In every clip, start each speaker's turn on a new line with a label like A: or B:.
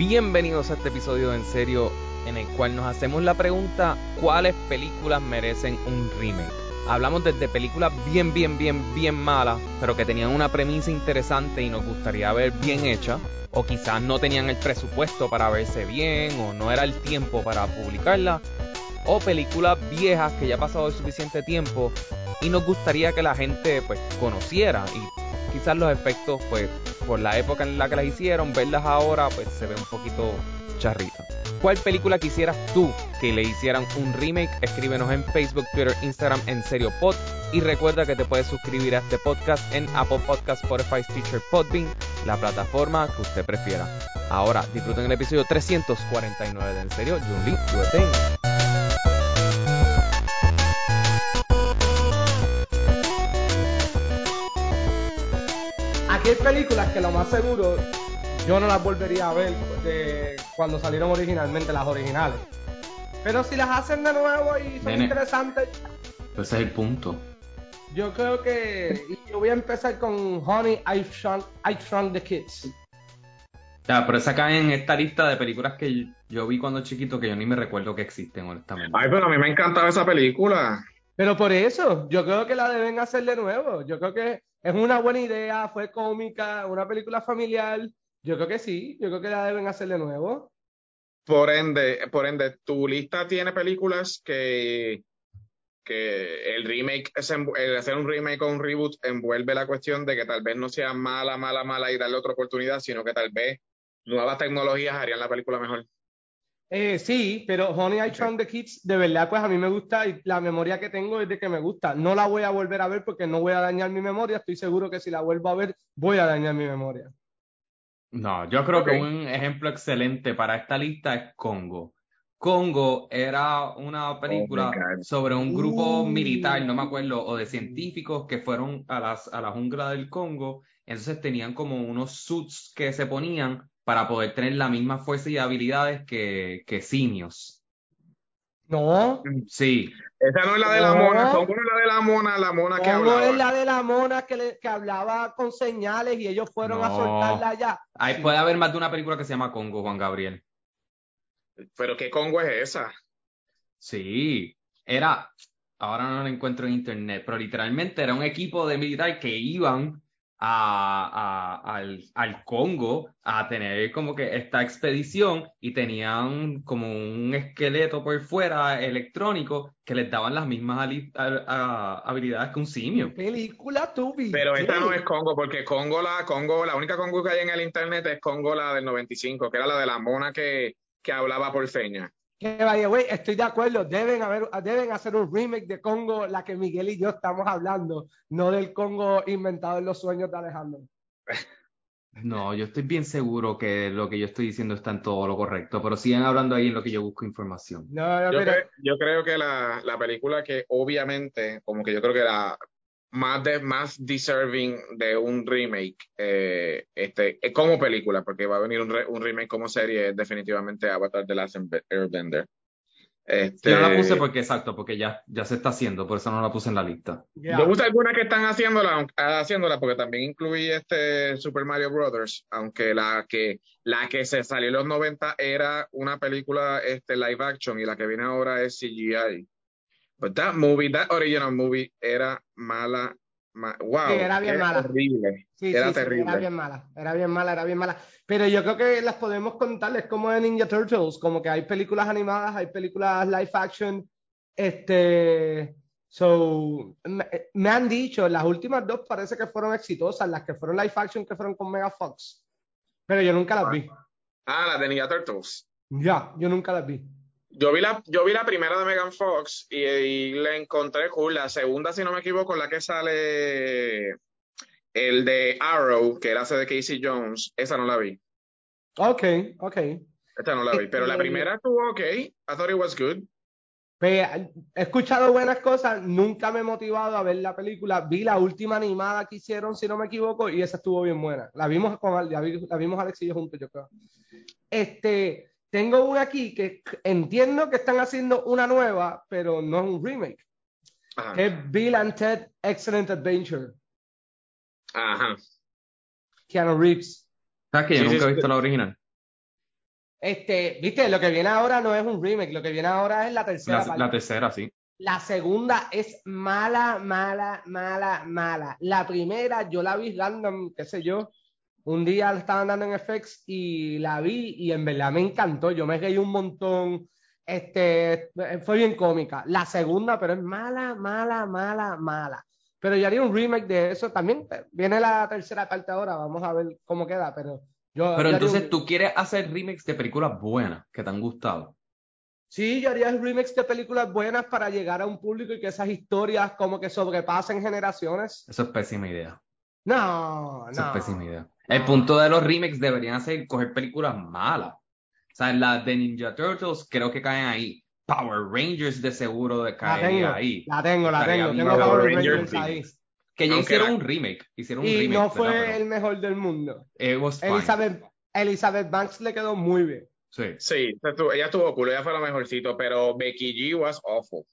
A: Bienvenidos a este episodio de En Serio, en el cual nos hacemos la pregunta: ¿cuáles películas merecen un remake? Hablamos desde películas bien, bien, bien, bien malas, pero que tenían una premisa interesante y nos gustaría ver bien hecha, o quizás no tenían el presupuesto para verse bien, o no era el tiempo para publicarla, o películas viejas que ya ha pasado el suficiente tiempo y nos gustaría que la gente pues conociera y quizás los efectos pues por la época en la que las hicieron, verlas ahora pues se ve un poquito charrita. ¿Cuál película quisieras tú que le hicieran un remake? Escríbenos en Facebook, Twitter, Instagram, en serio pod. Y recuerda que te puedes suscribir a este podcast en Apple Podcast, Spotify, Stitcher, Podbean, la plataforma que usted prefiera. Ahora disfruten el episodio 349 de En serio, Jun Lee,
B: hay películas que lo más seguro yo no las volvería a ver de cuando salieron originalmente, las originales. Pero si las hacen de nuevo y son
C: Nene.
B: interesantes,
C: Pues ese es el punto.
B: yo creo que y yo voy a empezar con Honey, I Shrunk, I Shrunk the Kids.
C: Ya, pero esa cae en esta lista de películas que yo vi cuando chiquito que yo ni me recuerdo que existen, honestamente.
D: Ay, pero a mí me encantaba esa película.
B: Pero por eso, yo creo que la deben hacer de nuevo. Yo creo que es una buena idea, fue cómica, una película familiar. Yo creo que sí, yo creo que la deben hacer de nuevo.
D: Por ende, por ende, tu lista tiene películas que, que el remake, el hacer un remake o un reboot envuelve la cuestión de que tal vez no sea mala, mala, mala y darle otra oportunidad, sino que tal vez nuevas tecnologías harían la película mejor.
B: Eh, sí, pero Honey, I Shrunk the Kids, de verdad, pues a mí me gusta y la memoria que tengo es de que me gusta. No la voy a volver a ver porque no voy a dañar mi memoria. Estoy seguro que si la vuelvo a ver, voy a dañar mi memoria.
C: No, yo creo que un ejemplo excelente para esta lista es Congo. Congo era una película
D: Oh God.
C: sobre un grupo
B: Uh.
C: militar, no me acuerdo, o de científicos que fueron a, las, a la jungla del Congo. Entonces tenían como unos suits que se ponían para poder tener la misma fuerza y habilidades que, que simios.
B: No,
C: Sí,
D: Esa no es la de la
B: No.
D: mona, Congo no es la de la mona, la mona que hablaba.
B: es la de la mona que, le- que hablaba con señales y ellos fueron a soltarla allá. Sí.
C: puede haber más de una película que se llama Congo, Juan Gabriel.
D: Pero ¿qué Congo es esa?
C: Sí, era, ahora no lo encuentro en internet, pero literalmente era un equipo de militar que iban a, a- al, al Congo a tener como que esta expedición y tenían como un esqueleto por fuera electrónico que les daban las mismas ali- a- a- habilidades que un simio.
B: Película viste.
D: Pero esta no es Congo, porque Congo, la Congo, la única Congo que hay en el internet es Congo, la del 95, que era la de la mona que, que hablaba por señas.
B: Que vaya, güey, estoy de acuerdo. Deben, haber, deben hacer un remake de Congo, la que Miguel y yo estamos hablando, no del Congo inventado en los sueños de Alejandro.
C: No, yo estoy bien seguro que lo que yo estoy diciendo está en todo lo correcto, pero sigan hablando ahí en lo que yo busco información.
B: No, no,
D: Yo,
B: pero-
D: cre- yo creo que la, la película que obviamente, como que yo creo que la más de, más deserving de un remake, eh, este, eh, como película, porque va a venir un, re- un remake como serie, es definitivamente Avatar The Last Airbender. Este,
C: Yo no la puse porque, exacto, porque ya, ya se está haciendo, por eso no la puse en la lista.
B: ya.
D: Yo puse algunas que están haciéndola, aunque- haciéndola porque también incluí este Super Mario Brothers, aunque la que la que se salió en los 90 era una película este live action y la que viene ahora es CGI. But that movie, that original movie era mala, ma- wow,
B: Sí, era bien mala.
D: horrible,
B: Sí,
D: era
B: sí,
D: terrible.
B: era bien mala, era bien mala, era bien mala. Pero yo creo que las podemos contar, es como de Ninja Turtles, como que hay películas animadas, hay películas live action. Este, so, me, me han dicho, las últimas dos parece que fueron exitosas, las que fueron live action que fueron con Mega Fox. Pero yo nunca las vi.
D: Ah, la de Ninja Turtles.
B: Ya, yo nunca las vi.
D: Yo vi la, yo vi la primera de Megan Fox y, y la encontré cool. La segunda, si no me equivoco, la que sale el de Arrow, que era hace de Casey Jones, esa no la vi.
B: Ok, ok.
D: Esta no la vi. Pero la primera estuvo ok. I thought it was good.
B: He escuchado buenas cosas, nunca me he motivado a ver la película. Vi la última animada que hicieron, si no me equivoco, y esa estuvo bien buena. La vimos con la, vi- la vimos Alex y yo juntos, yo creo. Este, tengo una aquí que entiendo que están haciendo una nueva, pero no es un remake.
D: Ajá.
B: Que es Bill and Ted Excellent Adventure.
D: Ajá.
B: Keanu Reeves.
C: ¿Sabes que yo
D: Sí, sí,
C: nunca he
D: sí.
C: visto la original?
B: Este, viste, lo que viene ahora no es un remake, lo que viene ahora es la tercera
A: La,
B: parte.
A: la tercera, sí.
B: La segunda es mala, mala, mala, mala. La primera yo la vi random, qué sé yo. Un día la estaban dando en FX y la vi y en verdad me encantó. Yo me reí un montón. Este, fue bien cómica. La segunda, pero es mala, mala, mala, mala. Pero yo haría un remake de eso. También eh, viene la tercera parte ahora. Vamos a ver cómo queda, pero yo,
A: Pero
B: yo
A: entonces
B: un-
A: tú quieres hacer remakes de películas buenas que te han gustado.
B: Sí, yo haría remakes de películas buenas para llegar a un público y que esas historias como que sobrepasen generaciones.
A: Eso es pésima idea.
B: No,
A: Eso
B: no.
A: es pésima idea. El punto de los remakes deberían ser coger películas malas. O sea, las de Ninja Turtles creo que caen ahí. Power Rangers de seguro de
B: tengo,
A: ahí.
B: la tengo, la
A: Estaría
B: tengo. Tengo
A: Power
B: Power
D: Rangers
B: Rangers ahí.
A: Que ya hicieron un remake. Hicieron un
B: Y
A: remake.
B: no fue
A: Pero
B: el mejor del mundo.
A: it was fine.
B: Elizabeth, Elizabeth Banks le quedó muy bien.
A: Sí.
D: Sí, ella estuvo cool, ella fue lo mejorcito, pero Becky G was awful.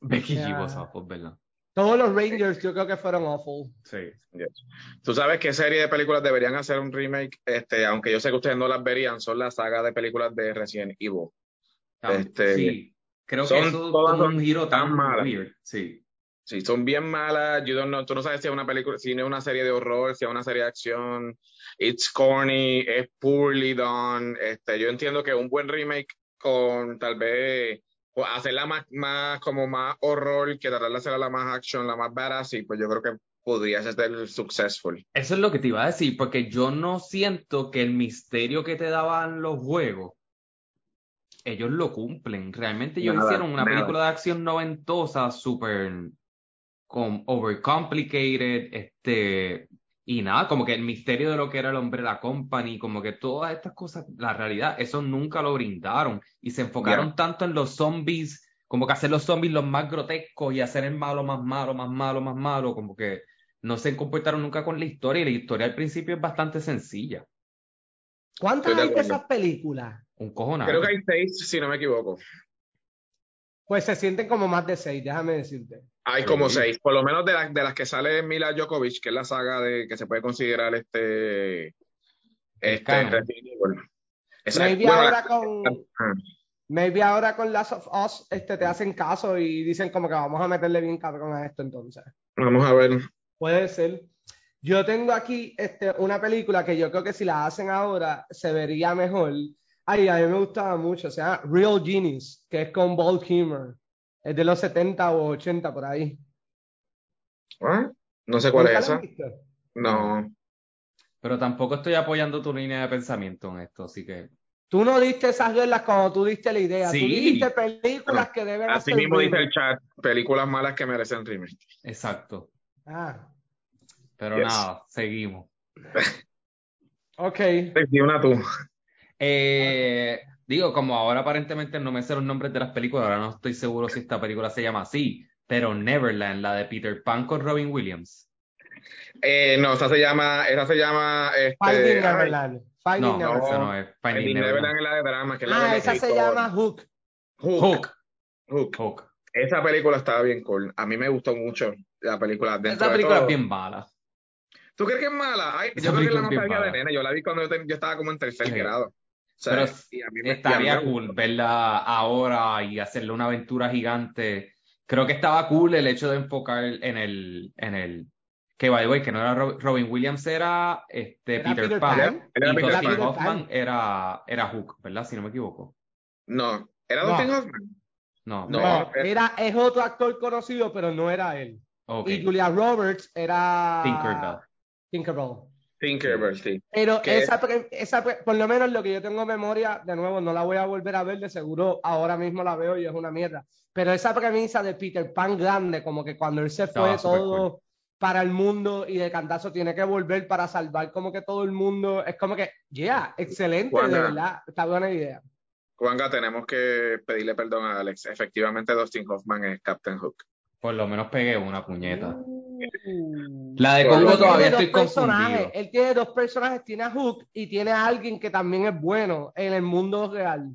A: Becky. G was awful, ¿verdad?
B: Todos los Rangers yo creo que fueron awful.
A: Sí.
D: Yes. Tú sabes qué serie de películas deberían hacer un remake, este, aunque yo sé que ustedes no las verían, son la saga de películas de Resident Evil. Este,
A: sí. Creo que
D: son-
A: eso
D: todas
A: tomó
D: son
A: un giro
D: tan
A: weird. Sí.
D: Sí, son bien malas. You don't know- tú no sabes si es una película, si es una serie de horror, si es una serie de acción. It's corny, es poorly done. Este, yo entiendo que un buen remake con tal vez o hacerla más, más como más horror que tratar de hacerla la más action, la más badass, y pues yo creo que podría ser successful.
A: Eso es lo que te iba a decir, porque yo no siento que el misterio que te daban los juegos, ellos lo cumplen. Realmente ellos
D: Nada,
A: hicieron una
D: nada.
A: película de acción noventosa, súper com- overcomplicated, este, y nada, como que el misterio de lo que era el hombre la company, como que todas estas cosas, la realidad, eso nunca lo brindaron. Y se enfocaron tanto en los zombies, como que hacer los zombies los más grotescos y hacer el malo más malo, más malo, más malo, como que no se comportaron nunca con la historia y la historia al principio es bastante sencilla.
B: ¿Cuántas
D: de
B: hay de esas películas?
A: Un cojonal.
D: Creo que hay seis, si no me equivoco.
B: Pues se sienten como más de seis, déjame decirte.
D: Hay
A: Sí.
D: como seis, por lo menos de, las de las que sale Mila Djokovic, que es la saga de que se puede considerar este, este
A: canon.
D: Resident Evil. Esa-
B: Maybe
D: bueno,
B: ahora
D: la-
B: con maybe ahora con Last of Us este, te hacen caso y dicen como que vamos a meterle bien cabrón a esto entonces.
D: Vamos a ver.
B: Puede ser. Yo tengo aquí este, una película que yo creo que si la hacen ahora se vería mejor. Ay, a mí me gustaba mucho. Se llama Real Genius, que es con Val Kilmer. Es de los 70 o 80 por ahí.
D: ¿Ah? No sé cuál
B: ¿Nunca
D: es esa. No.
A: Pero tampoco estoy apoyando tu línea de pensamiento en esto, así que
B: Tú no diste esas reglas cuando tú diste la idea.
A: Sí.
B: Tú dijiste películas que deben
D: Así
B: hacer
D: mismo dice el chat, películas malas que merecen remake.
A: exacto.
B: Ah,
A: Pero
D: Yes.
A: nada, seguimos.
B: ok.
D: Sí, una tú.
A: Eh, digo, como ahora aparentemente no me sé los nombres de las películas, ahora no estoy seguro si esta película se llama así, pero Neverland, la de Peter Pan con Robin Williams.
D: Eh, no, esa se llama, esa se llama, este,
B: Finding
D: ay,
B: Neverland. Finding
A: No,
B: Neverland.
A: esa no es Finding
D: Finding
A: Neverland.
D: Neverland es la de drama, que es la
B: Ah, esa se llama Hook.
D: Hook.
A: Hook.
D: Hook.
A: Hook.
D: Esa película estaba bien cool. A mí me gustó mucho la película. Dentro
A: Esa
D: de
A: película
D: todo.
A: es bien mala.
D: ¿Tú crees que es mala? Ay, yo creo que es la nostalgia de nena. Yo la vi cuando yo, estaba como en tercer
A: Sí.
D: grado.
A: Pero
D: y a mí me- y a mí
A: Estaría
D: me
A: cool verla ahora y hacerle una aventura gigante. Creo que estaba cool el hecho de enfocar en el, en el, que by the way, que no era Ro- Robin Williams, era este
B: Era
A: Peter,
B: Peter
A: Pan,
B: Pan.
D: Era
A: y
D: Peter
A: Dustin
B: Pan.
A: Hoffman era, era Hook, ¿verdad? Si no me equivoco.
D: No, ¿era
B: No.
D: Dustin Hoffman?
A: No,
D: No.
B: No, era, es otro actor conocido, pero no era él. Y Julia Roberts era
A: Tinkerbell.
B: Tinkerbell.
D: Tinkerbell, sí.
B: Pero esa, pre- esa pre- por lo menos lo que yo tengo en memoria, de nuevo, no la voy a volver a ver, de seguro ahora mismo la veo y es una mierda. Pero esa premisa de Peter Pan grande, como que cuando él se fue todo para el mundo y de cantazo tiene que volver para salvar como que todo el mundo, es como que, yeah, excelente,
D: Juana.
B: de verdad, está buena idea.
D: Juanga, tenemos que pedirle perdón a Alex. Efectivamente, Dustin Hoffman es Captain Hook.
A: Por lo menos pegué una puñeta.
B: Uh.
A: La de Congo todavía estoy
B: dos personajes.
A: confundido.
B: Él tiene dos personajes, tiene a Hook y tiene a alguien que también es bueno en el mundo real.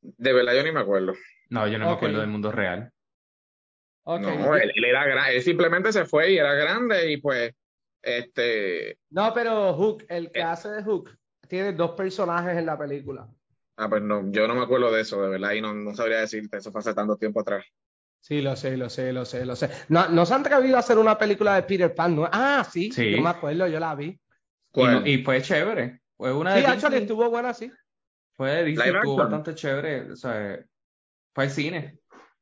D: De verdad, yo ni me acuerdo.
A: No, yo no me acuerdo del mundo real.
D: No, él, él era él simplemente se fue y era grande y pues, este,
B: No, pero Hook, el que
D: Eh.
B: hace de Hook, tiene dos personajes en la película.
D: Ah, pues no, yo no me acuerdo de eso, de verdad, y no, no sabría decirte, eso fue hace tanto tiempo atrás.
B: Sí, lo sé, lo sé, lo sé, lo sé. No, no se han atrevido a hacer una película de Peter Pan, ¿no? Ah, sí,
A: Sí.
B: yo me acuerdo, yo la vi.
A: Y, y fue chévere. Fue una
B: Sí,
A: de
B: actually, estuvo buena, sí.
A: Fue de Disney,
D: Live
A: estuvo
D: action.
A: bastante chévere. O sea, fue al cine.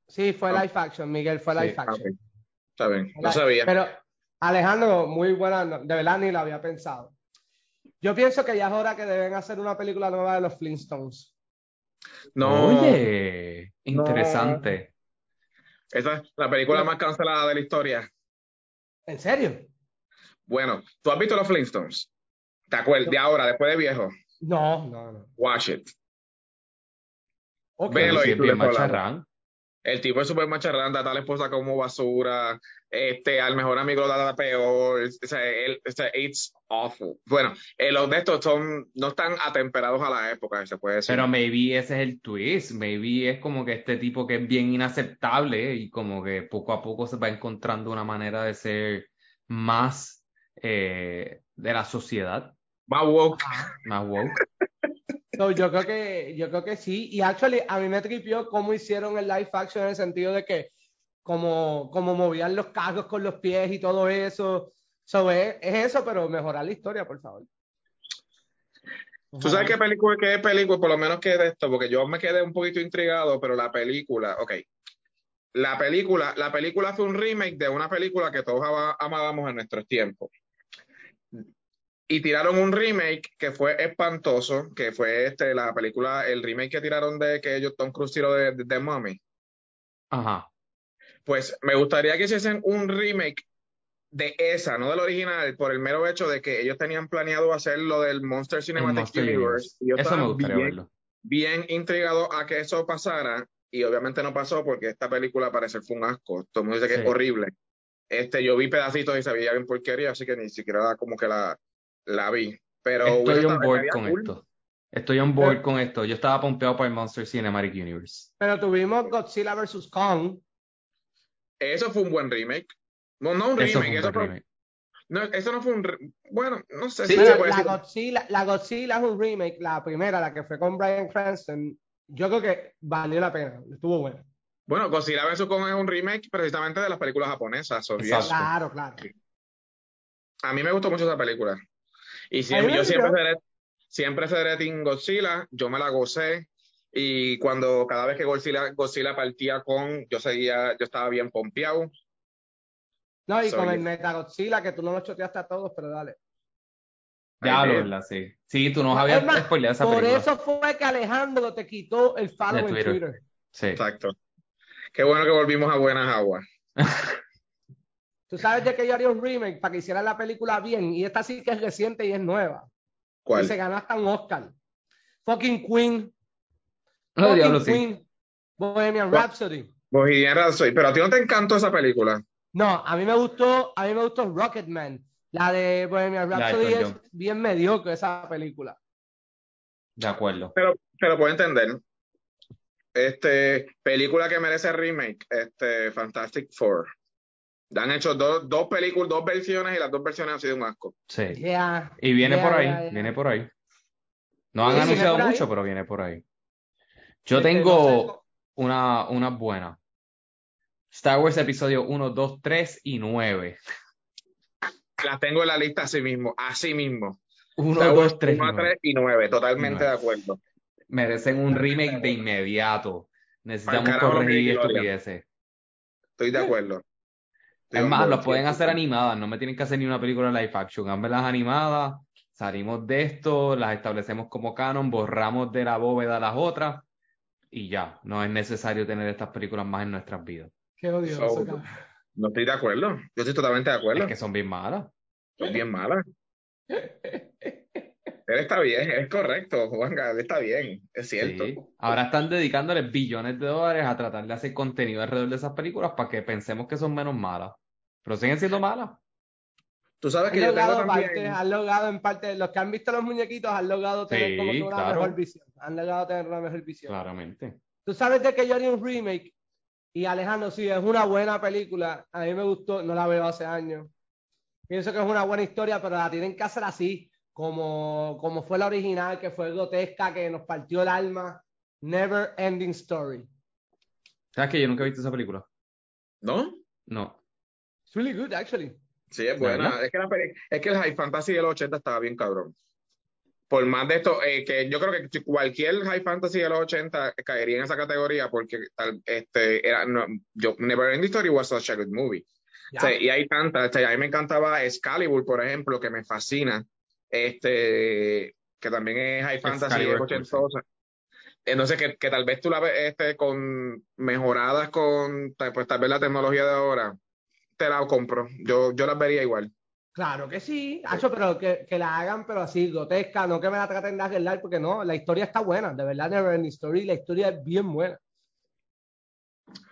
B: Sí, fue
D: Ah.
B: live action, Miguel, fue live
D: Ah,
B: action.
D: ok. Está bien, no sabía.
B: Pero, Alejandro, muy buena, de verdad ni la había pensado. Yo pienso que ya es hora que deben hacer una película nueva de los Flintstones.
D: No,
A: Oye,
D: No.
A: interesante.
D: esa es la película más cancelada de la historia.
B: ¿En serio?
D: Bueno, ¿tú has visto los Flintstones? ¿Te acuerdas? De ahora, después de viejo.
B: No, no, no.
D: Watch it.
B: Ok.
D: Velo y
A: es
D: tú. El tipo es súper macharrán, trata a la esposa como basura, este, al mejor amigo lo trata peor, o sea, él, o sea, it's awful. Bueno, eh, los de estos son, no están atemperados a la época, se puede decir.
A: Pero maybe ese es el twist. Maybe es como que este tipo que es bien inaceptable y como que poco a poco se va encontrando una manera de ser más eh, de la sociedad,
D: Más woke.
A: más woke.
B: So, yo creo que yo creo que sí y actually a mí me tripió cómo hicieron el live action en el sentido de que como, como movían los carros con los pies y todo eso so, es, es eso pero mejorar la historia por favor
D: ¿Tú sabes qué película, qué película, por lo menos que de esto? Porque yo me quedé un poquito intrigado, pero la película, ok. La película, la película fue un remake de una película que todos amábamos en nuestros tiempos. Y tiraron un remake que fue espantoso, que fue este, la película, el remake que tiraron de que ellos Tom Cruise tiró de, de, de Mummy.
A: Ajá.
D: Pues me gustaría que hiciesen un remake de esa, no del original, por el mero hecho de que ellos tenían planeado hacer lo del Monster Cinematic
A: Monster
D: Universe. Y yo
A: Eso me gustaría
D: bien-
A: verlo.
D: bien intrigado a que eso pasara y obviamente no pasó porque esta película parece fue un asco. Todo el mundo dice que
A: Sí.
D: es horrible. Este, yo vi pedacitos y sabía bien porquería, así que ni siquiera como que la, la vi. Pero
A: Estoy on board con
D: cool.
A: esto. Estoy on board con esto. Yo estaba pompeado para el Monster Cinematic Universe.
B: pero tuvimos Godzilla vs Kong
D: Eso fue un buen remake. No, no un
A: Eso
D: remake,
A: fue un
D: eso,
A: buen
D: fue-
A: remake.
D: no, eso no fue un re- bueno, no sé
A: Sí,
D: si
B: Pero
D: se puede
B: la
D: decir.
B: Godzilla la Godzilla es un remake la primera la que fue con Bryan Cranston yo creo que valió la pena estuvo bueno
D: Bueno, Godzilla vs. Kong es un remake precisamente de las películas japonesas.
B: claro claro
D: A mí me gustó mucho esa película. Y siempre, yo siempre seré, siempre seré Team Godzilla, yo me la gocé. Y cuando cada vez que Godzilla, Godzilla partía con, yo seguía, yo estaba bien pompeado.
B: no y con
D: yeah.
B: el Metagodzilla que tú no lo choteaste a todos pero dale
A: Ya lo
D: sí.
A: verdad, sí. Sí, tú nos habías
B: Es más,
A: spoileado esa
B: por
A: película.
B: eso fue que Alejandro te quitó el follow en
A: Twitter.
B: Twitter
A: Sí.
D: Exacto. Qué bueno que volvimos a buenas aguas.
B: Tú sabes de que yo haría un remake para que hicieran la película bien. Y esta sí que es reciente y es nueva.
D: ¿Cuál?
B: Y se ganó hasta un Oscar. Fucking Queen.
A: No,
B: Fucking
A: diablo, sí.
B: Queen. Bohemian
D: What?
B: Rhapsody.
D: Bohemian Rhapsody. Pero a ti no te encantó esa película.
B: No, a mí me gustó, a mí me gustó Rocketman. La de Bohemian Rhapsody es
A: John.
B: bien mediocre esa película.
A: De acuerdo.
D: Pero, pero puedo entender. Este, película que merece remake, este, Fantastic Four. Han hecho dos, dos películas, dos versiones y las dos versiones han sido un asco.
A: Sí.
B: Yeah,
A: Y viene
B: yeah,
A: por ahí,
B: yeah, yeah.
A: viene por ahí. No han anunciado
B: ahí.
A: mucho, pero viene por ahí. Yo
B: Este,
A: tengo
B: no sé,
A: una, una buena. Star Wars episodio 1, 2, 3 y 9.
D: Las tengo en la lista así mismo, así mismo.
A: 1,
D: Star Wars
A: 2, 3 y
D: 1 a
A: 9.
D: 3 y 9, totalmente
A: Y nueve.
D: de acuerdo.
A: Merecen un remake de inmediato. Necesitamos corregir estupideces.
D: Estoy de acuerdo.
A: Es más, las pueden
D: 100%.
A: hacer animadas, no me tienen que hacer ni una película live action. Háganmelas animadas, salimos de esto, las establecemos como canon, borramos de la bóveda las otras y ya. No es necesario tener estas películas más en nuestras vidas.
B: Qué odioso,
D: So. No estoy de acuerdo. Yo estoy totalmente de acuerdo.
A: Es que son bien malas.
D: Son bien malas. Él está bien, es correcto, Juanga, él está bien, es cierto.
A: Sí. Ahora están dedicándoles billones de dólares a tratar de hacer contenido alrededor de esas películas para que pensemos que son menos malas. Pero siguen siendo malas.
D: Tú sabes
B: Han
D: que yo tengo
B: logrado, parte, han logrado en parte, los que han visto los muñequitos han logrado tener
A: Sí,
B: como que una
A: claro.
B: mejor visión. Han logrado tener una mejor visión.
A: Claramente.
B: Tú sabes de que yo haría un remake y Alejandro, sí, es una buena película. A mí me gustó, no la veo hace años. Pienso que es una buena historia, pero la tienen que hacer así, como, como fue la original, que fue grotesca, que nos partió el alma. Never Ending Story.
A: ¿Sabes que yo nunca he visto esa película?
D: ¿No?
A: No.
B: It's really good, actually.
D: Sí, es buena. Es que, la es que el High Fantasy de los 80 estaba bien cabrón. Por más de esto, eh, que yo creo que cualquier High Fantasy de los 80 caería en esa categoría porque tal, este, era, no, yo, Never Ending Story was such a good movie.
B: Ya.
D: O sea, y hay tantas, o sea, a mí me encantaba Excalibur, por ejemplo, que me fascina, este, que también es High Fantasy
A: Excalibur,
D: es ochentosa. Entonces, que, que tal vez tú la ves este, con mejoradas con pues, tal vez la tecnología de ahora, te la compro. Yo, yo las vería igual.
B: Claro que sí, Hacho, pero que, que la hagan, pero así, grotesca, no que me la traten de arreglar, porque no, la historia está buena, de verdad, Never Ending Story, la historia es bien buena.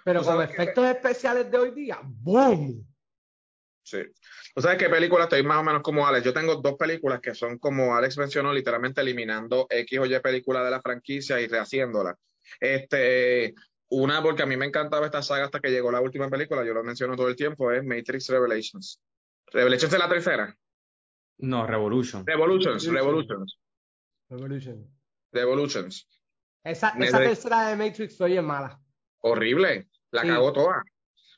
B: Pero con
D: que-
B: efectos especiales de hoy día, ¡boom!
D: Sí. ¿Tú sabes qué película estoy más o menos como Alex? Yo tengo dos películas que son como Alex mencionó, literalmente eliminando X o Y película de la franquicia y rehaciéndola. Este, una porque a mí me encantaba esta saga hasta que llegó la última película, yo lo menciono todo el tiempo, es Matrix Revelations. Revelations es la tercera.
A: No, Revolution.
D: Revolutions,
B: Revolution.
D: Revolutions,
B: Revolution.
D: Revolutions.
B: Esa, esa tercera de Matrix fue bien mala.
D: Horrible. La
B: Sí.
D: cagó toda.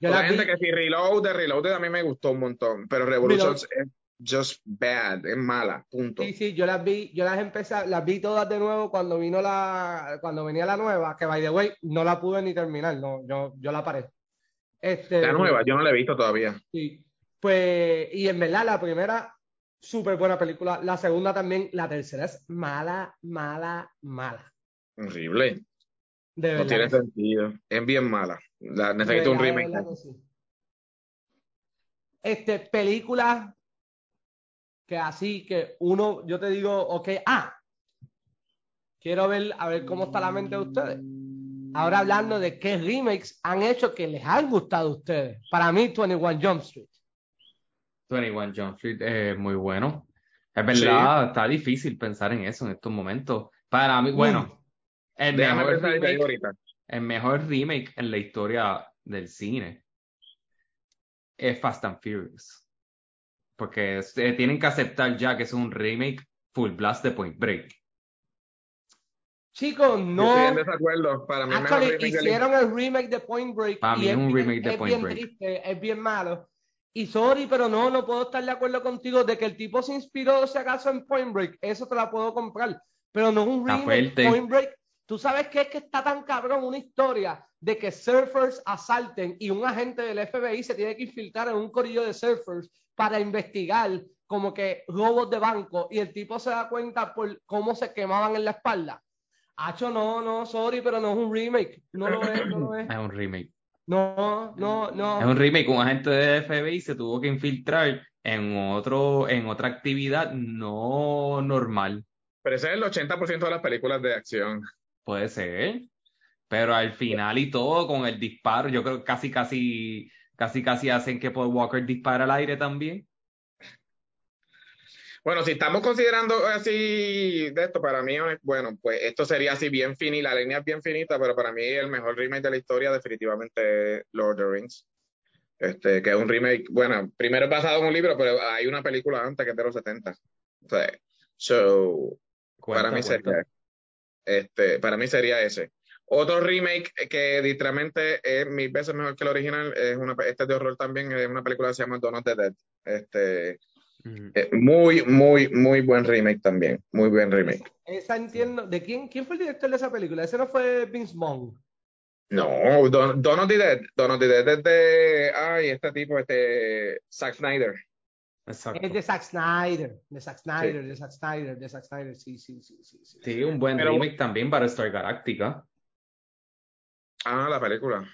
B: Yo la
D: gente
B: vi,
D: que si Reloaded, Reloaded a mí me gustó un montón, pero Revolutions es just bad, es mala, punto.
B: sí, sí, yo las vi, yo las empecé, las vi todas de nuevo cuando vino la, cuando venía la nueva, que by the way, no la pude ni terminar, no, yo, yo la paré. Este,
D: La nueva, yo no la he visto todavía.
B: Sí. Pues, y en verdad, la primera, súper buena película. La segunda también. La tercera es mala, mala, mala.
D: Horrible.
B: De
D: No tiene sentido. Es bien mala. La, necesito un
B: verdad,
D: remake.
B: sí. Este, película que así que uno, yo te digo, ok, ah, quiero ver, a ver cómo está la mente de ustedes. Ahora hablando de qué remakes han hecho que les han gustado a ustedes. Para mí, 21 Jump Street.
A: 21 Jump Street es muy bueno. Es verdad, está difícil pensar en eso en estos momentos. Para mí, bueno, el
D: Déjame
A: mejor, remake, el mejor remake en la historia del cine es Fast and Furious. Porque eh, tienen que aceptar ya que es un remake full blast de Point Break.
B: Chicos,
D: Yo
B: no.
D: estoy en desacuerdo. Para mí,
B: Actually,
D: de la-
B: hicieron el remake de Point Break
A: Para mí es un
B: bien-
A: remake de
B: es
A: Point
B: bien
A: Break.
B: triste, es bien malo. Y sorry, pero no, no puedo estar de acuerdo contigo de que el tipo se inspiró, si acaso, en Point Break. Eso te la puedo comprar. Pero no un remake.
A: fuerte.
B: Point Break. Tú sabes que es que está tan cabrón una historia de que surfers asalten y un agente del FBI se tiene que infiltrar en un corillo de surfers para investigar como que robos de banco y el tipo se da cuenta por cómo se quemaban en la espalda. Hacho, no, no, sorry, pero no es un remake. No lo es, no lo es.
A: Es un remake.
B: No, no, no.
A: Es un remake. Un agente de FBI se tuvo que infiltrar en otro, en otra actividad no normal.
D: Pero ese es el 80% de las películas de acción.
A: Puede ser. Pero al final y todo, con el disparo, yo creo que casi, casi, casi, casi hacen que Paul Walker dispara al aire también.
D: Bueno, si estamos considerando así de esto, para mí, bueno, pues esto sería así bien finita, la línea es bien finita, pero para mí el mejor remake de la historia definitivamente es Lord of the Rings. Este, que es un remake, bueno, primero es basado en un libro, pero hay una película antes que es de los 70. O sea, so,
A: Cuenta,
D: para mí
A: cuenta.
D: sería, este, para mí sería ese. Otro remake que literalmente es mil veces mejor que el original, es una, este es de horror también, es una película que se llama Dawn of the Dead. Este, eh, muy, muy, muy buen remake también. Muy buen remake.
B: Esa entiendo. ¿De quién, quién fue el director de esa película? Ese no fue Vince Vaughn.
D: No, Dawn of the Dead. Dawn of the Dead es de. Ay, este tipo, este. Zack Snyder.
A: Exacto.
B: Es de Zack Snyder. De Zack Snyder, de Zack Snyder, de Zack Snyder. Sí, sí, sí, sí. sí.
A: Sí, un buen
D: Pero-
A: remake también para Star Galactica.
D: Ah, la película.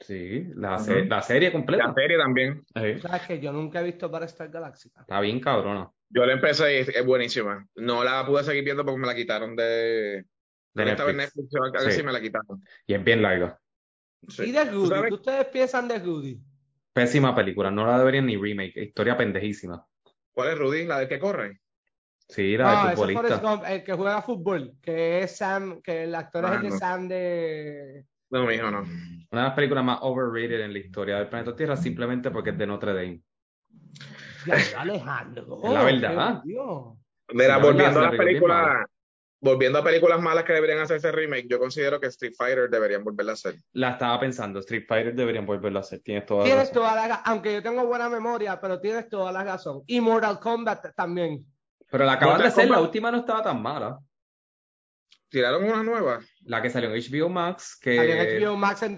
A: Sí, la, se- la serie completa.
D: La serie también.
A: Sí,
B: ¿Sabes que Yo nunca he visto para Star Galactica.
A: Está bien cabrona.
D: Yo la empecé y es, buenísima. No la pude seguir viendo porque me la quitaron de.
A: De
D: en
A: Netflix.
D: Netflix, algo así
A: Sí.
D: me la quitaron.
A: Y es bien larga.
D: Sí.
B: ¿Y de. ¿Qué ustedes piensan de Rudy?
A: Pésima película. No la deberían ni remake. Historia pendejísima.
D: ¿Cuál es Rudy? ¿La del que corre?
A: Sí, la de
B: es Forrest
A: futbolista.
B: El que juega fútbol, que es Sam, que el actor es
D: Ah,
B: el de
D: no.
B: Sam de...
D: No, mijo, no.
A: Una de las películas más overrated en la historia del planeta Tierra simplemente porque es de Notre Dame.
B: Ya, Alejandro.
A: La verdad.
D: Mira, volviendo a
C: la
D: las películas, volviendo a películas malas que deberían hacerse remake, yo considero que Street Fighter deberían volverla a hacer.
A: La estaba pensando, Street Fighter deberían volverlo a hacer, tienes toda la
B: Tienes
A: razón.
B: toda la aunque yo tengo buena memoria, pero tienes toda la razón. Y Mortal Kombat también.
A: Pero la acaban de hacer, la última no estaba tan mala.
D: Tiraron una nueva.
A: La que salió en HBO Max, que,
B: Salió en HBO Max en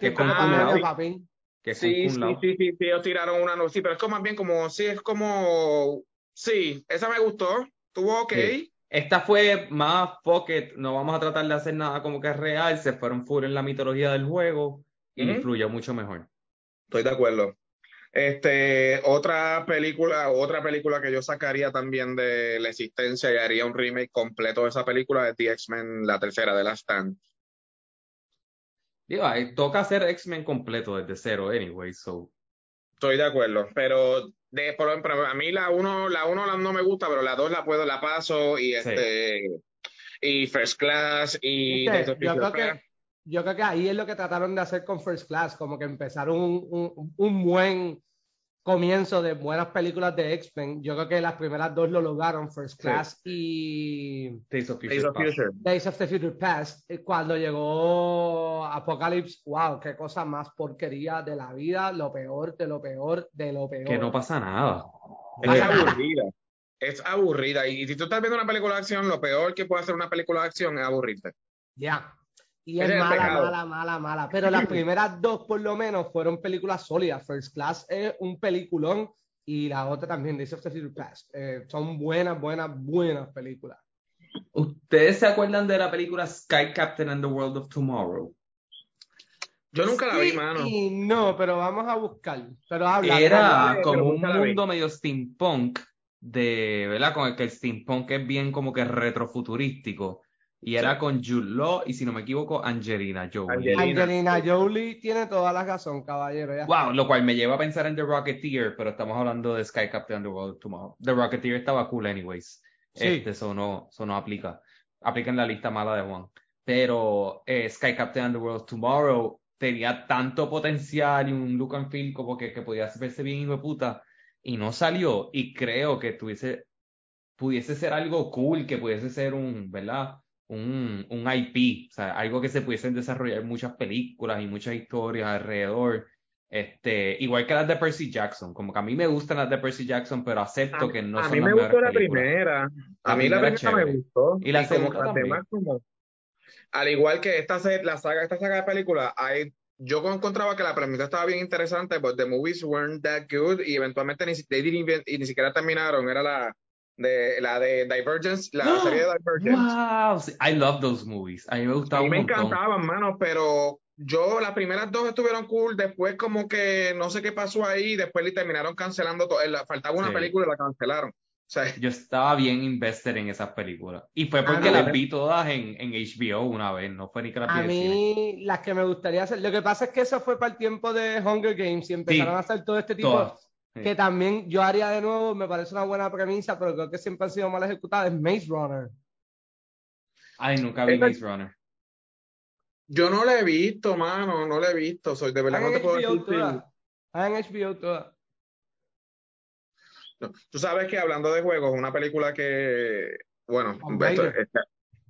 B: papi.
A: que es
D: Sí,
A: con
D: sí, sí, sí, sí, ellos tiraron una nueva. Sí, pero es como más bien como, sí, es como, sí, esa me gustó, estuvo ok.
A: Sí. Esta fue más fuck it, no vamos a tratar de hacer nada como que es real, se fueron full en la mitología del juego y
D: Ujú.
A: fluyó mucho mejor.
D: Estoy de acuerdo. Este, otra película, otra película que yo sacaría también de la existencia y haría un remake completo de esa película es The X-Men, la tercera de la Stand.
A: Digo, toca hacer X-Men completo desde cero, anyway, so.
D: Estoy de acuerdo, pero de por ejemplo, a mí la uno, la uno la- no me gusta, pero la dos la puedo, la paso y este y First Class y
B: Yo creo que yo creo que ahí es lo que trataron de hacer con First Class, como que empezar un, un, un buen comienzo de buenas películas de X-Men. Yo creo que las primeras dos lo lograron, First Class y
A: Days of
D: Days
A: Future
D: of. Future.
B: Days of the Future Past. Eh, Cuando llegó Apocalypse, wow, qué cosa más porquería de la vida, lo peor de lo peor de lo peor.
A: Que no pasa nada.
D: Es aburrida. Es aburrida. Y si tú estás viendo una película de acción, lo peor que puede hacer una película de acción es aburrirte.
B: Ya. Y es mala,
D: pecado.
B: mala, mala, mala. Pero las primeras dos, por lo menos, fueron películas sólidas. First Class es un peliculón y la otra también, Days of the Future Past. Eh, son buenas, buenas, buenas películas.
A: ¿Ustedes se acuerdan de la película Sky Captain and the World of Tomorrow?
D: Yo nunca la vi,
B: Sí
D: mano.
B: y no, pero vamos a buscar. Pero habla.
A: Era como un mundo medio steampunk de, ¿verdad? Con el que el steampunk es bien como que retrofuturístico. Y era con Jude Law y si no me equivoco, Angelina Jolie.
D: Angelina.
B: Angelina Jolie tiene toda la razón, caballero. ya.
A: Wow, lo cual me lleva a pensar en The Rocketeer, pero estamos hablando de Sky Captain and the World of Tomorrow. The Rocketeer estaba cool anyways.
B: Sí.
A: Este, eso no, eso no aplica. Aplica en la lista mala de Juan. Pero eh, Sky Captain and the World of Tomorrow tenía tanto potencial y un look and feel como que, que podía verse bien hijo de puta y no salió. Y creo que tuviese, pudiese ser algo cool, que pudiese ser un, ¿verdad? Un, un IP, o sea, algo que se pudiesen desarrollar muchas películas y muchas historias alrededor. Este, igual que las de Percy Jackson, como que a mí me gustan las de Percy Jackson, pero acepto
D: A,
A: que no
D: a
A: son
D: mí
A: las
D: me gustó la
A: películas.
D: primera. A mí la
A: primera chévere.
D: me gustó.
A: Y la
D: como
A: segunda también.
D: como. Al igual que esta, la saga, esta saga de películas, hay, yo encontraba que la premisa estaba bien interesante, but the movies weren't that good y eventualmente ni, si- they didn't even- y ni siquiera terminaron. Era la de, la de Divergence, la serie de Divergence.
A: Wow, sí, I love those movies. A mí me
D: A
A: gustaba
D: mí me encantaban, mano, pero yo las primeras dos estuvieron cool, después como que no sé qué pasó ahí, después le terminaron cancelando todo, faltaba una
A: Sí.
D: película y la cancelaron. O sea,
A: Yo estaba bien invested en esas películas. Y fue
B: A
A: porque las vi todas en, en HBO una vez, no fue ni que las vi
B: A
A: cine.
B: mí, las que me gustaría hacer. Lo que pasa es que eso fue para el tiempo de Hunger Games y empezaron
A: Sí.
B: a hacer todo este tipo.
A: Todas. Sí.
B: Que también yo haría de nuevo, me parece una buena premisa, pero creo que siempre han sido mal ejecutadas. Es Maze Runner.
A: Ay, nunca vi Maze Runner.
D: yo no la he visto, mano, no la he visto, soy de verdad no te
B: en
D: puedo
B: HBO
D: decir.
B: Están en HBO todas.
D: no. Tú sabes que hablando de juegos, una película que, bueno,
B: Tomb
D: esto- este,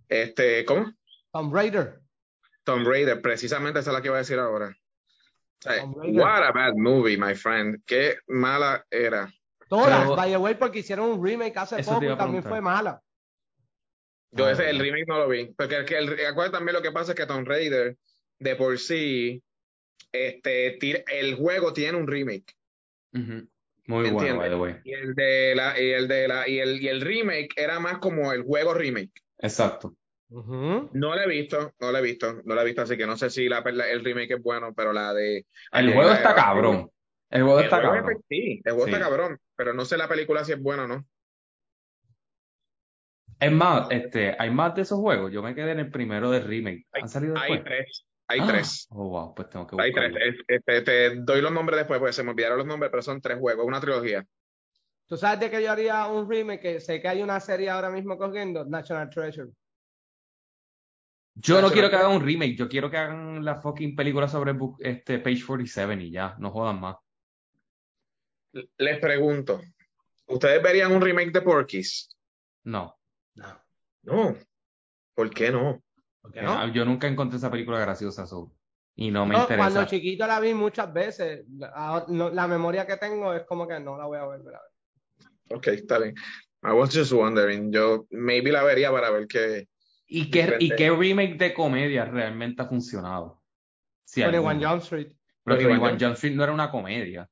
D: este, ¿cómo?
B: Tomb Raider.
D: Tomb Raider, precisamente esa es la que iba a decir ahora. O sea,
B: Tomb Raider.
D: What a bad movie, my friend. Qué mala era.
B: Todas, by the way, porque hicieron un remake hace
A: Eso
B: poco y también fue mala.
D: Yo
A: Ah,
D: ese, el remake no lo vi. Porque el, que- el, acuérdate también lo que pasa es que Tomb Raider, de por sí, este, tira- el juego tiene un remake.
A: Muy bueno,
D: ¿Entiendes?
A: by the way.
D: Y el de la, y el de la, y el, y el remake era más como el juego remake.
A: Exacto.
D: No lo he visto, no lo he visto, no lo he visto, así que no sé si la, la- el remake es bueno, pero la de.
A: El juego
D: la-
A: está cabrón. El juego está cabrón.
D: es- sí, el juego
A: Sí.
D: está cabrón, pero no sé la película si es buena o no.
A: Es más, este, hay más de esos juegos. Yo me quedé en el primero de remake. ¿Han salido
D: Hay tres, hay
A: Ah,
D: tres.
A: Oh, wow, pues tengo que
D: Hay tres. este, te doy los nombres después, porque se me olvidaron los nombres, pero son tres juegos, una trilogía.
B: ¿Tú sabes de que yo haría un remake? Que sé que hay una serie ahora mismo corriendo, National Treasure.
A: Yo no quiero que hagan un remake, yo quiero que hagan la fucking película sobre este Page 47 y ya, no jodan más.
D: Les pregunto, ¿Ustedes verían un remake de Porky's?
A: No.
B: No.
D: No. ¿Por qué no?
B: ¿Por qué
A: Eh,
B: no?
A: Yo nunca encontré esa película graciosa, so, y no me
B: No,
A: interesa.
B: cuando chiquito la vi muchas veces. No, la memoria que tengo es como que no la voy a volver a ver.
D: Ok, está bien. I was just wondering. Yo maybe la vería para ver qué.
A: ¿Y qué. ¿Y qué remake de comedia realmente ha funcionado? Si
B: 21
A: alguno.
B: Jump Street.
A: Pero que
D: 21
A: One Jump Street no era una comedia.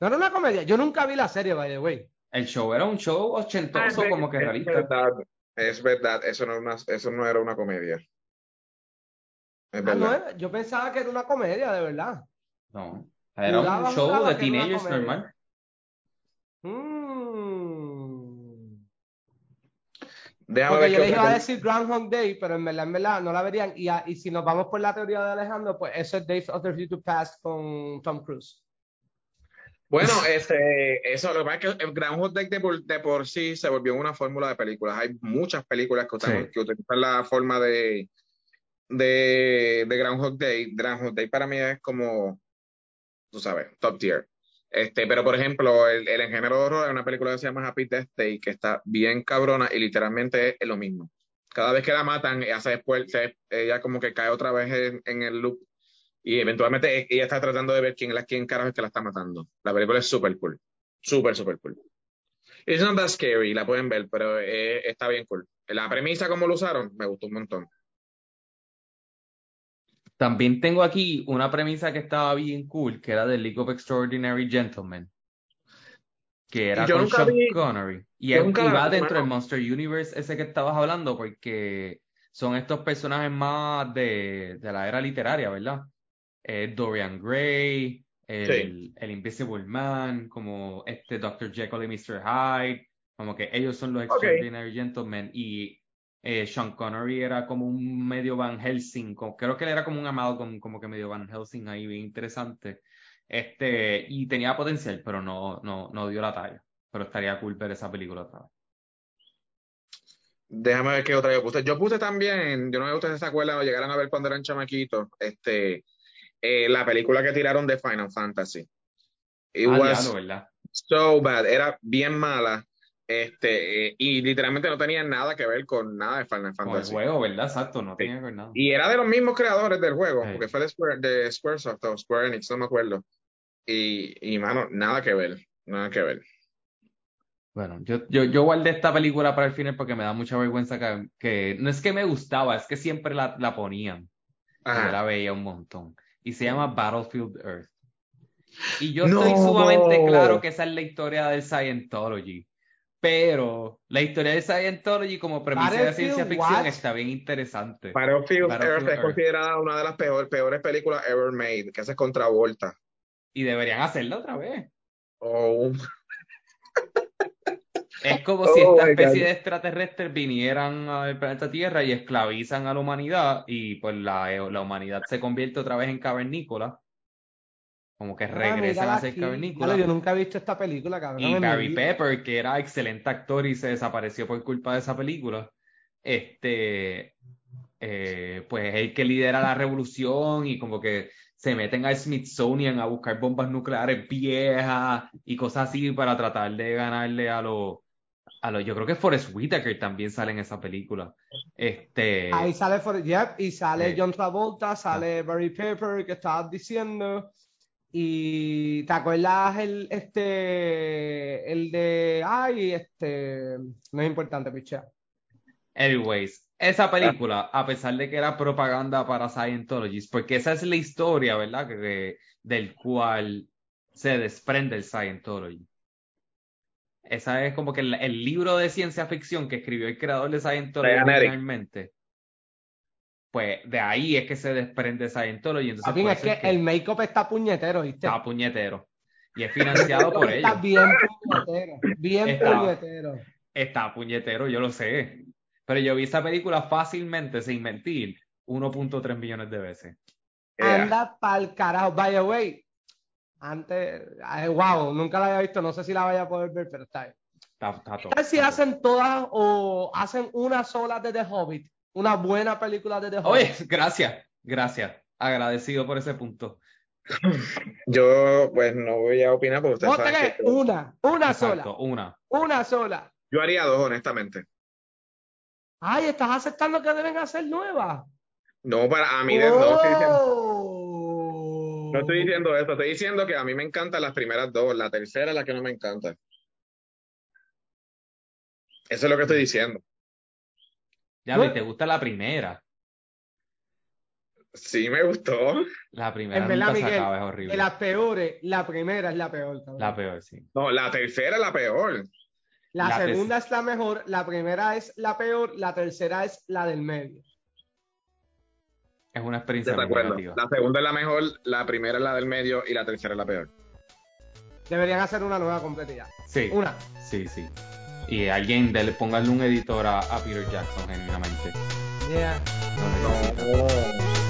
B: No era una comedia. Yo nunca vi la serie, by the way.
A: El show era un show ochentoso,
D: Ah,
A: como que
D: es
A: realista.
D: verdad. Es verdad. Eso no, era una, eso no era una comedia. Es
B: Ah, no era- yo pensaba que era una comedia, de verdad.
A: No. Era
B: Juraba,
A: un show de teenagers normal.
B: Mm.
D: Déjame
B: Porque
D: ver
B: yo les iba a decir Groundhog Day, pero en verdad, en verdad, no la verían. Y, a- y si nos vamos por la teoría de Alejandro, pues eso es Days of the Future Past con Tom Cruise.
D: Bueno, este, eso, lo que pasa es que el Groundhog Day de por, de por sí se volvió una fórmula de películas. Hay muchas películas que, usan-
A: Sí.
D: que utilizan la forma de, de, de Groundhog Day. Groundhog Day para mí es como, tú sabes, top tier. Este, pero por ejemplo, el, el género de horror hay una película que se llama Happy Death Day que está bien cabrona y literalmente es lo mismo. Cada vez que la matan, ella, después, ella como que cae otra vez en, en el loop y eventualmente ella está tratando de ver quién, la, quién carajo es que la está matando. La película es súper cool. Súper, súper cool. It's not that scary, la pueden ver, pero eh, está bien cool. La premisa, como lo usaron, me gustó un montón.
A: También tengo aquí una premisa que estaba bien cool, que era de League of Extraordinary Gentlemen. Que era
D: Yo
A: con Sean
D: vi-
A: Connery. Y, él-
D: nunca
A: y va dentro del Monster Universe ese que estabas hablando, porque son estos personajes más de, de la era literaria, ¿verdad? Eh, Dorian Gray, el, el Invisible Man, como este Dr. Jekyll y Mr. Hyde, como que ellos son los. Extraordinary Gentlemen. Y eh, Sean Connery era como un medio Van Helsing, como- creo que él era como un amalgam, como que medio Van Helsing ahí, bien interesante. Este, y tenía potencial, pero no, no, no dio la talla. Pero estaría cool ver esa película otra vez.
D: Déjame ver qué otra yo puse. Yo puse también, yo no sé si ustedes se acuerdan o llegaron a ver cuando eran chamaquitos, este, eh, la película que tiraron de Final Fantasy. It
A: Ah,
D: was
A: diablo, ¿verdad?
D: so bad, era bien mala, este, eh, y literalmente no tenía nada que ver con nada de Final
A: Con el
D: Fantasy.
A: juego, ¿verdad? Exacto, no tenía que ver nada.
D: Y era de los mismos creadores del juego,
A: Sí.
D: porque fue de, Square, de Squaresoft o Square Enix, no me acuerdo. Y, y mano, nada que ver, nada que ver.
A: Bueno, yo, yo, yo guardé esta película para el final porque me da mucha vergüenza que, que no es que me gustaba, es que siempre la, la ponían. Y yo
D: Ajá.
A: la veía un montón. Y se llama Battlefield Earth. Y yo
D: No.
A: estoy sumamente claro que esa es la historia del Scientology. Pero la historia de Scientology como premisa de ciencia ficción
B: what?
A: está bien interesante.
D: Battlefield,
A: Battlefield
D: Earth es
A: Earth.
D: considerada una de las peor- peores películas ever made, que hace Contravolta.
A: Y deberían hacerla otra vez.
D: Oh,
A: Es como
D: Oh
A: si esta especie
D: God.
A: de extraterrestres vinieran al planeta Tierra y esclavizan a la humanidad y pues la, la humanidad se convierte otra vez en cavernícola. Como que
B: Ah,
A: regresan
B: mírala
A: a ser
B: aquí.
A: cavernícola.
B: Claro, yo nunca he visto esta película, cabrón.
A: Y Gary. Pepper, que era excelente actor y se desapareció por culpa de esa película, este, eh, pues es el que lidera la revolución y como que se meten al Smithsonian a buscar bombas nucleares viejas y cosas así para tratar de ganarle a los, a los, yo creo que Forrest Whitaker también sale en esa película. Este,
B: Ahí sale For Yep, y sale
A: Sí.
B: John Travolta, sale Barry Pepper, que estabas diciendo. Y te acuerdas el este el de ay, este no es importante, pichea.
A: Anyways, esa película, a pesar de que era propaganda para Scientologists, porque esa es la historia, ¿verdad? Que, que- del cual se desprende el Scientology. Esa es como que el, el libro de ciencia ficción que escribió el creador de Scientology originalmente. Pues de ahí es que se desprende Scientology. Entonces, por
B: es que
A: es que
B: el make-up está puñetero, ¿viste?
A: está puñetero. Y es financiado por
B: Está
A: ellos.
B: bien puñetero, bien
A: Está-
B: puñetero.
A: Está puñetero, yo lo sé. Pero yo vi esa película fácilmente, sin mentir, 1.3 millones de veces.
D: yeah.
B: Anda pa'l carajo. By the way, antes, ay, wow, nunca la había visto, no sé si la vaya a poder ver, pero está bien.
A: Está, está todo.
B: Si
A: está
B: hacen todas o hacen una sola de The Hobbit, una buena película de The Hobbit.
A: Oye, gracias, gracias. Agradecido por ese punto.
D: Yo, pues, no voy a opinar porque ustedes
B: ¿Vos
D: saben que yo,
B: una, una
A: Exacto,
B: sola,
A: una.
B: una sola.
D: yo haría dos, honestamente.
B: Ay, estás aceptando que deben hacer nuevas.
D: No, para a mí, de- estoy diciendo,
B: Oh.
D: no estoy diciendo eso. Estoy diciendo que a mí me encantan las primeras dos. La tercera es la que no me encanta. Eso es lo que estoy diciendo.
A: Ya,
B: No.
A: ¿y ¿te gusta la primera?
D: Sí, me gustó.
A: La primera
B: En verdad,
A: nunca se
B: Miguel,
A: acaba, es horrible.
B: De las peores, la primera es la peor. cabrón.
A: La peor, sí.
D: No, la tercera es la peor.
B: La
A: La
B: segunda es la mejor, la primera es la peor, la tercera es la del medio.
A: Es una experiencia
D: De
A: muy
D: acuerdo.
A: negativa.
D: La segunda es la mejor, la primera es la del medio y la tercera es la peor.
B: Deberían hacer una nueva completa ya.
A: Sí,
B: Una.
A: sí, sí. Y alguien, dele, póngale un editor a, a Peter Jackson, genuinamente.
B: Yeah.
A: Necesita.
D: No.